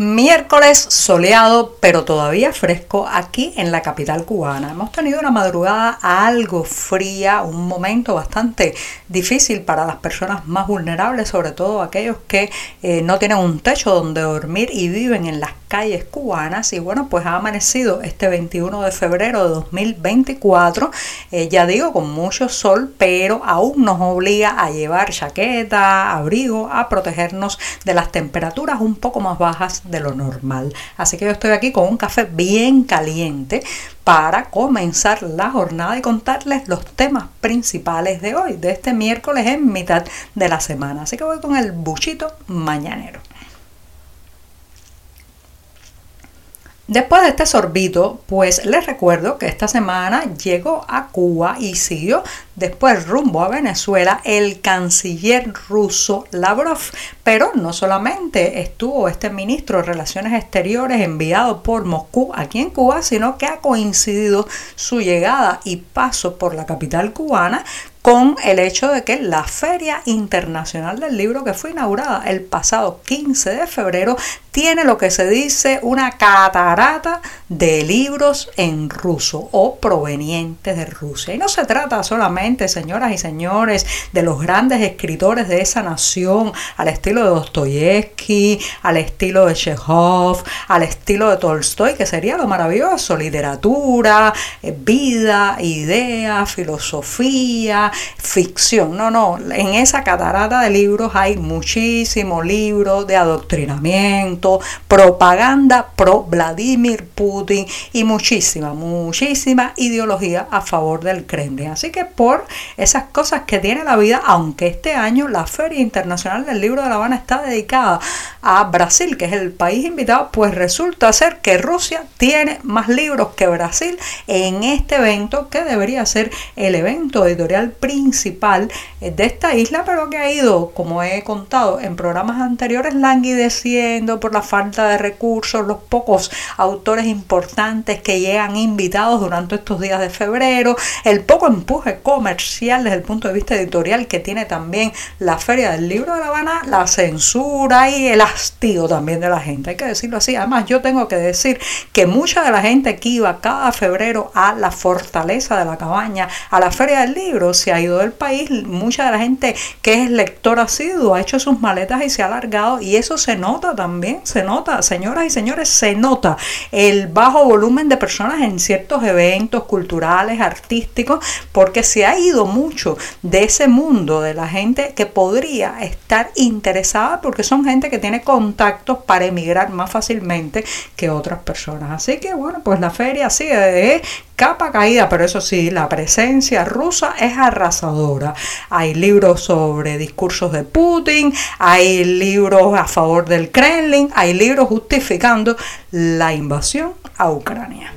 Miércoles soleado, pero todavía fresco aquí en la capital cubana. Hemos tenido una madrugada algo fría, un momento bastante difícil para las personas más vulnerables, sobre todo aquellos que eh, no tienen un techo donde dormir y viven en las calles cubanas. Y bueno, pues ha amanecido este 21 de febrero de 2024, eh, ya digo, con mucho sol, pero aún nos obliga a llevar chaqueta, abrigo, a protegernos de las temperaturas un poco más bajas de lo normal. Así que yo estoy aquí con un café bien caliente para comenzar la jornada y contarles los temas principales de hoy, de este miércoles en mitad de la semana. Así que voy con el buchito mañanero. Después de este sorbito, pues les recuerdo que esta semana llegó a Cuba y siguió después rumbo a Venezuela el canciller ruso Lavrov. Pero no solamente estuvo este ministro de Relaciones Exteriores enviado por Moscú aquí en Cuba, sino que ha coincidido su llegada y paso por la capital cubana con el hecho de que la Feria Internacional del Libro que fue inaugurada el pasado 15 de febrero tiene lo que se dice una catarata de libros en ruso o provenientes de Rusia. Y no se trata solamente, señoras y señores, de los grandes escritores de esa nación, al estilo de Dostoyevsky, al estilo de Chekhov, al estilo de Tolstoy, que sería lo maravilloso, literatura, eh, vida, idea, filosofía, ficción. No, no, en esa catarata de libros hay muchísimos libros de adoctrinamiento, propaganda pro Vladimir Putin y muchísima, muchísima ideología a favor del Kremlin. Así que por esas cosas que tiene la vida, aunque este año la Feria Internacional del Libro de La Habana está dedicada a Brasil, que es el país invitado, pues resulta ser que Rusia tiene más libros que Brasil en este evento que debería ser el evento editorial principal de esta isla, pero que ha ido, como he contado en programas anteriores, languideciendo por la falta de recursos, los pocos autores importantes que llegan invitados durante estos días de febrero, el poco empuje comercial desde el punto de vista editorial que tiene también la Feria del Libro de La Habana, la censura y el hastío también de la gente, hay que decirlo así. Además, yo tengo que decir que mucha de la gente que iba cada febrero a la fortaleza de la cabaña, a la Feria del Libro, se ha ido del país, mucha de la gente que es lector asiduo ha hecho sus maletas y se ha alargado y eso se nota también, se nota, señoras y señores, se nota el bajo volumen de personas en ciertos eventos culturales, artísticos, porque se ha ido mucho de ese mundo de la gente que podría estar interesada porque son gente que tiene contactos para emigrar más fácilmente que otras personas. Así que bueno, pues la feria sigue de capa caída, pero eso sí, la presencia rusa es arrasadora. Hay libros sobre discursos de Putin, hay libros a favor del Kremlin, hay libros justificando la invasión a Ucrania.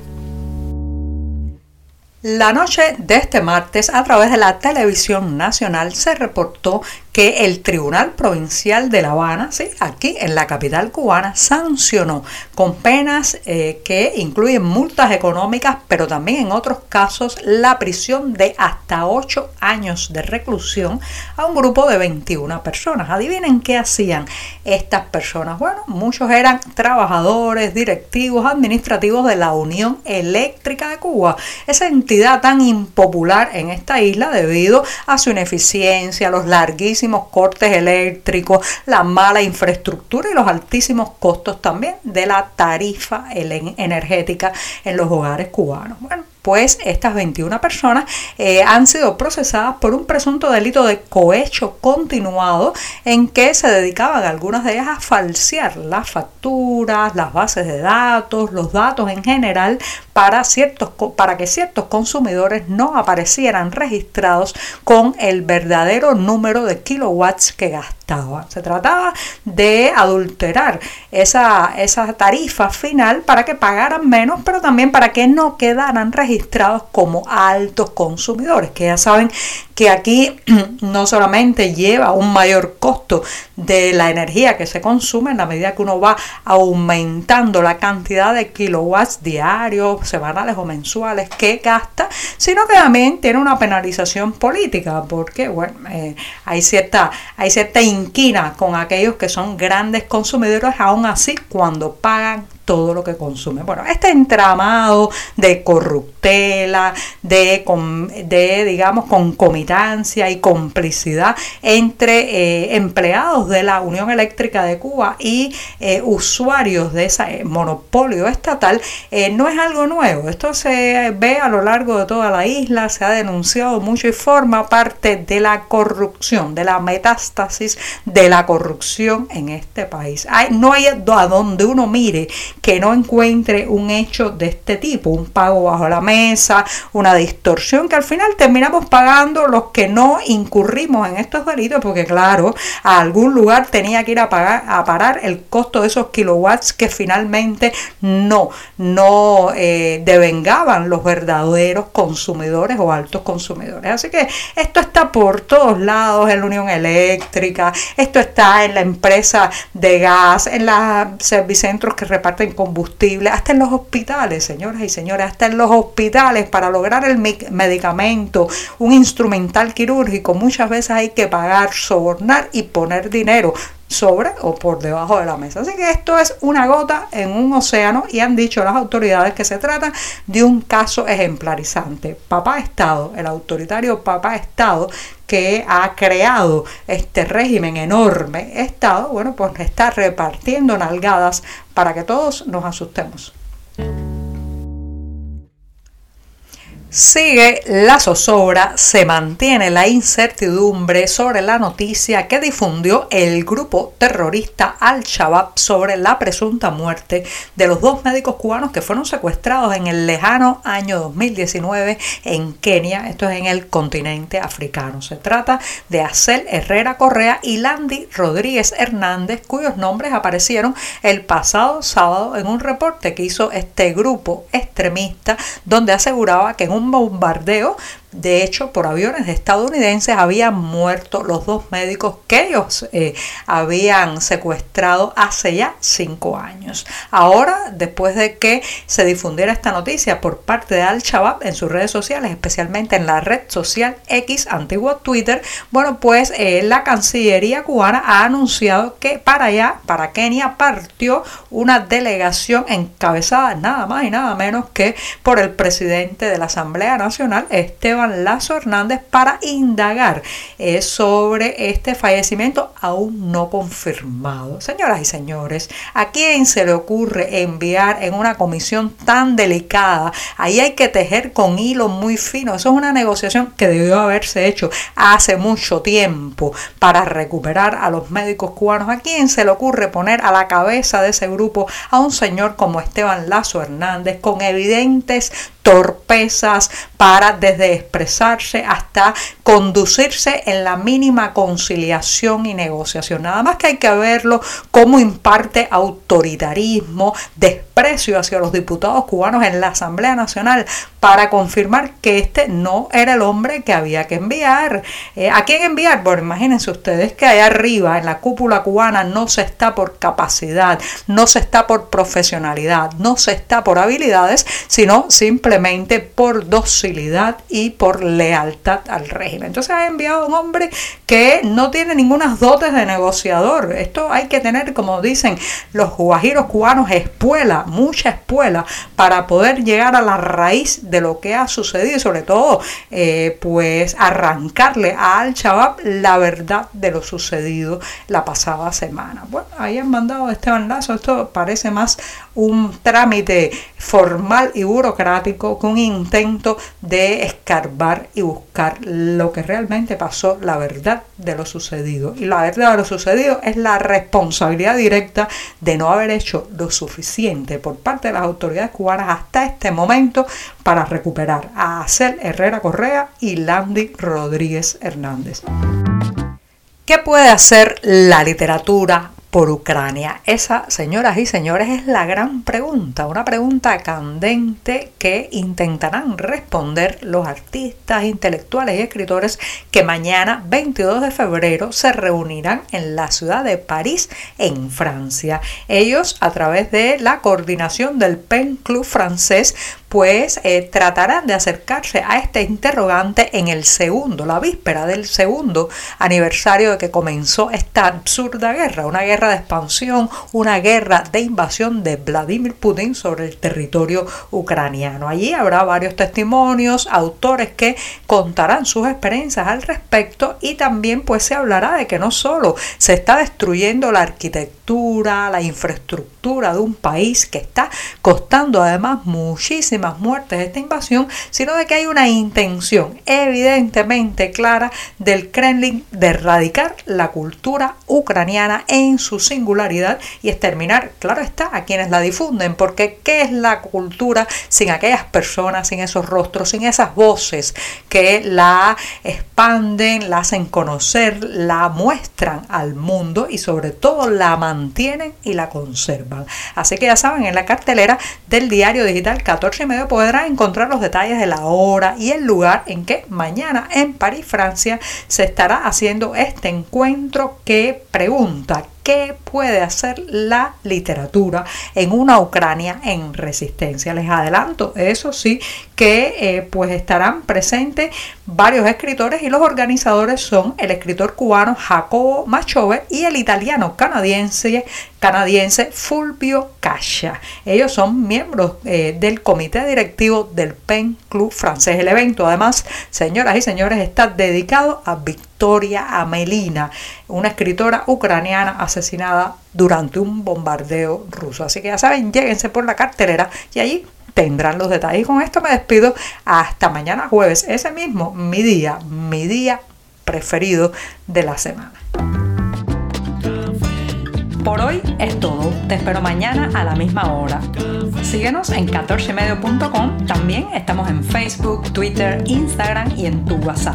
La noche de este martes, a través de la televisión nacional, se reportó que el Tribunal Provincial de La Habana, ¿sí? aquí en la capital cubana, sancionó con penas eh, que incluyen multas económicas, pero también en otros casos la prisión de hasta 8 años de reclusión a un grupo de 21 personas. Adivinen qué hacían estas personas. Bueno, muchos eran trabajadores, directivos, administrativos de la Unión Eléctrica de Cuba, esa entidad tan impopular en esta isla debido a su ineficiencia, los larguísimos cortes eléctricos, la mala infraestructura y los altísimos costos también de la tarifa energética en los hogares cubanos. Bueno, pues estas 21 personas eh, han sido procesadas por un presunto delito de cohecho continuado en que se dedicaban algunas de ellas a falsear las facturas, las bases de datos, los datos en general para, ciertos, para que ciertos consumidores no aparecieran registrados con el verdadero número de kilowatts que gastaban. Se trataba de adulterar esa, esa tarifa final para que pagaran menos, pero también para que no quedaran registrados como altos consumidores, que ya saben que aquí no solamente lleva un mayor costo de la energía que se consume en la medida que uno va aumentando la cantidad de kilowatts diarios, semanales o mensuales que gasta, sino que también tiene una penalización política, porque bueno, eh, hay, cierta, hay cierta inquina con aquellos que son grandes consumidores, aún así cuando pagan todo lo que consume. Bueno, este entramado de corruptela, de, de digamos, concomitancia y complicidad entre eh, empleados de la Unión Eléctrica de Cuba y eh, usuarios de ese monopolio estatal eh, no es algo nuevo. Esto se ve a lo largo de toda la isla, se ha denunciado mucho y forma parte de la corrupción, de la metástasis de la corrupción en este país. No hay a donde uno mire que no encuentre un hecho de este tipo, un pago bajo la mesa, una distorsión que al final terminamos pagando los que no incurrimos en estos delitos, porque claro, a algún lugar tenía que ir a pagar a parar el costo de esos kilowatts que finalmente no, no eh, devengaban los verdaderos consumidores o altos consumidores. Así que esto está por todos lados en la Unión Eléctrica, esto está en la empresa de gas, en los servicentros que reparten combustible, hasta en los hospitales, señoras y señores, hasta en los hospitales para lograr el medicamento, un instrumental quirúrgico, muchas veces hay que pagar, sobornar y poner dinero sobre o por debajo de la mesa. Así que esto es una gota en un océano y han dicho las autoridades que se trata de un caso ejemplarizante. Papá Estado, el autoritario Papá Estado que ha creado este régimen enorme Estado, bueno, pues está repartiendo nalgadas para que todos nos asustemos. Sigue la zozobra, se mantiene la incertidumbre sobre la noticia que difundió el grupo terrorista Al-Shabaab sobre la presunta muerte de los dos médicos cubanos que fueron secuestrados en el lejano año 2019 en Kenia, esto es en el continente africano. Se trata de Acel Herrera Correa y Landy Rodríguez Hernández, cuyos nombres aparecieron el pasado sábado en un reporte que hizo este grupo extremista donde aseguraba que en un bombardeo de hecho, por aviones estadounidenses habían muerto los dos médicos que ellos eh, habían secuestrado hace ya cinco años. Ahora, después de que se difundiera esta noticia por parte de Al-Shabaab en sus redes sociales, especialmente en la red social X, antiguo Twitter, bueno, pues eh, la Cancillería cubana ha anunciado que para allá, para Kenia, partió una delegación encabezada nada más y nada menos que por el presidente de la Asamblea Nacional, Esteban Lazo Hernández para indagar eh, sobre este fallecimiento aún no confirmado. Señoras y señores, ¿a quién se le ocurre enviar en una comisión tan delicada? Ahí hay que tejer con hilo muy fino. Eso es una negociación que debió haberse hecho hace mucho tiempo para recuperar a los médicos cubanos. ¿A quién se le ocurre poner a la cabeza de ese grupo a un señor como Esteban Lazo Hernández con evidentes torpezas para desde expresarse hasta conducirse en la mínima conciliación y negociación. Nada más que hay que verlo como imparte autoritarismo, desprecio hacia los diputados cubanos en la Asamblea Nacional para confirmar que este no era el hombre que había que enviar. Eh, ¿A quién enviar? Bueno, imagínense ustedes que allá arriba en la cúpula cubana no se está por capacidad, no se está por profesionalidad, no se está por habilidades, sino simplemente por docilidad y por lealtad al régimen. Entonces ha enviado a un hombre que no tiene ninguna dotes de negociador. Esto hay que tener, como dicen los guajiros cubanos, espuela, mucha espuela, para poder llegar a la raíz de lo que ha sucedido y sobre todo, eh, pues arrancarle Al Shabaab la verdad de lo sucedido la pasada semana. Bueno, ahí han mandado a Esteban Lazo, esto parece más un trámite formal y burocrático que un intento de escarbar y buscar lo que realmente pasó, la verdad de lo sucedido. Y la verdad de lo sucedido es la responsabilidad directa de no haber hecho lo suficiente por parte de las autoridades cubanas hasta este momento para recuperar a Acel Herrera Correa y Landy Rodríguez Hernández. ¿Qué puede hacer la literatura por Ucrania? Esa, señoras y señores, es la gran pregunta, una pregunta candente que intentarán responder los artistas, intelectuales y escritores que mañana, 22 de febrero, se reunirán en la ciudad de París, en Francia. Ellos, a través de la coordinación del PEN Club francés, pues eh, tratarán de acercarse a este interrogante en el segundo, la víspera del segundo aniversario de que comenzó esta absurda guerra, una guerra de expansión, una guerra de invasión de Vladimir Putin sobre el territorio ucraniano. Allí habrá varios testimonios, autores que contarán sus experiencias al respecto y también pues se hablará de que no solo se está destruyendo la arquitectura, la infraestructura de un país que está costando además muchísimo muertes de esta invasión, sino de que hay una intención evidentemente clara del Kremlin de erradicar la cultura ucraniana en su singularidad y exterminar, claro está, a quienes la difunden, porque ¿qué es la cultura sin aquellas personas, sin esos rostros, sin esas voces que la expanden, la hacen conocer, la muestran al mundo y sobre todo la mantienen y la conservan? Así que ya saben, en la cartelera del diario digital 14 podrá encontrar los detalles de la hora y el lugar en que mañana en París, Francia, se estará haciendo este encuentro que pregunta qué puede hacer la literatura en una Ucrania en resistencia. Les adelanto, eso sí, que eh, pues estarán presentes varios escritores y los organizadores son el escritor cubano Jacobo Machove y el italiano canadiense, Fulvio Cascia. Ellos son miembros eh, del comité directivo del PEN Club francés. El evento, además, señoras y señores, está dedicado a Victoria Amelina, una escritora ucraniana asesinada durante un bombardeo ruso. Así que ya saben, lléguense por la cartelera y allí tendrán los detalles. Y con esto me despido hasta mañana jueves, ese mismo, mi día, mi día preferido de la semana. Por hoy es todo. Te espero mañana a la misma hora. Síguenos en 14medio.com. También estamos en Facebook, Twitter, Instagram y en tu WhatsApp.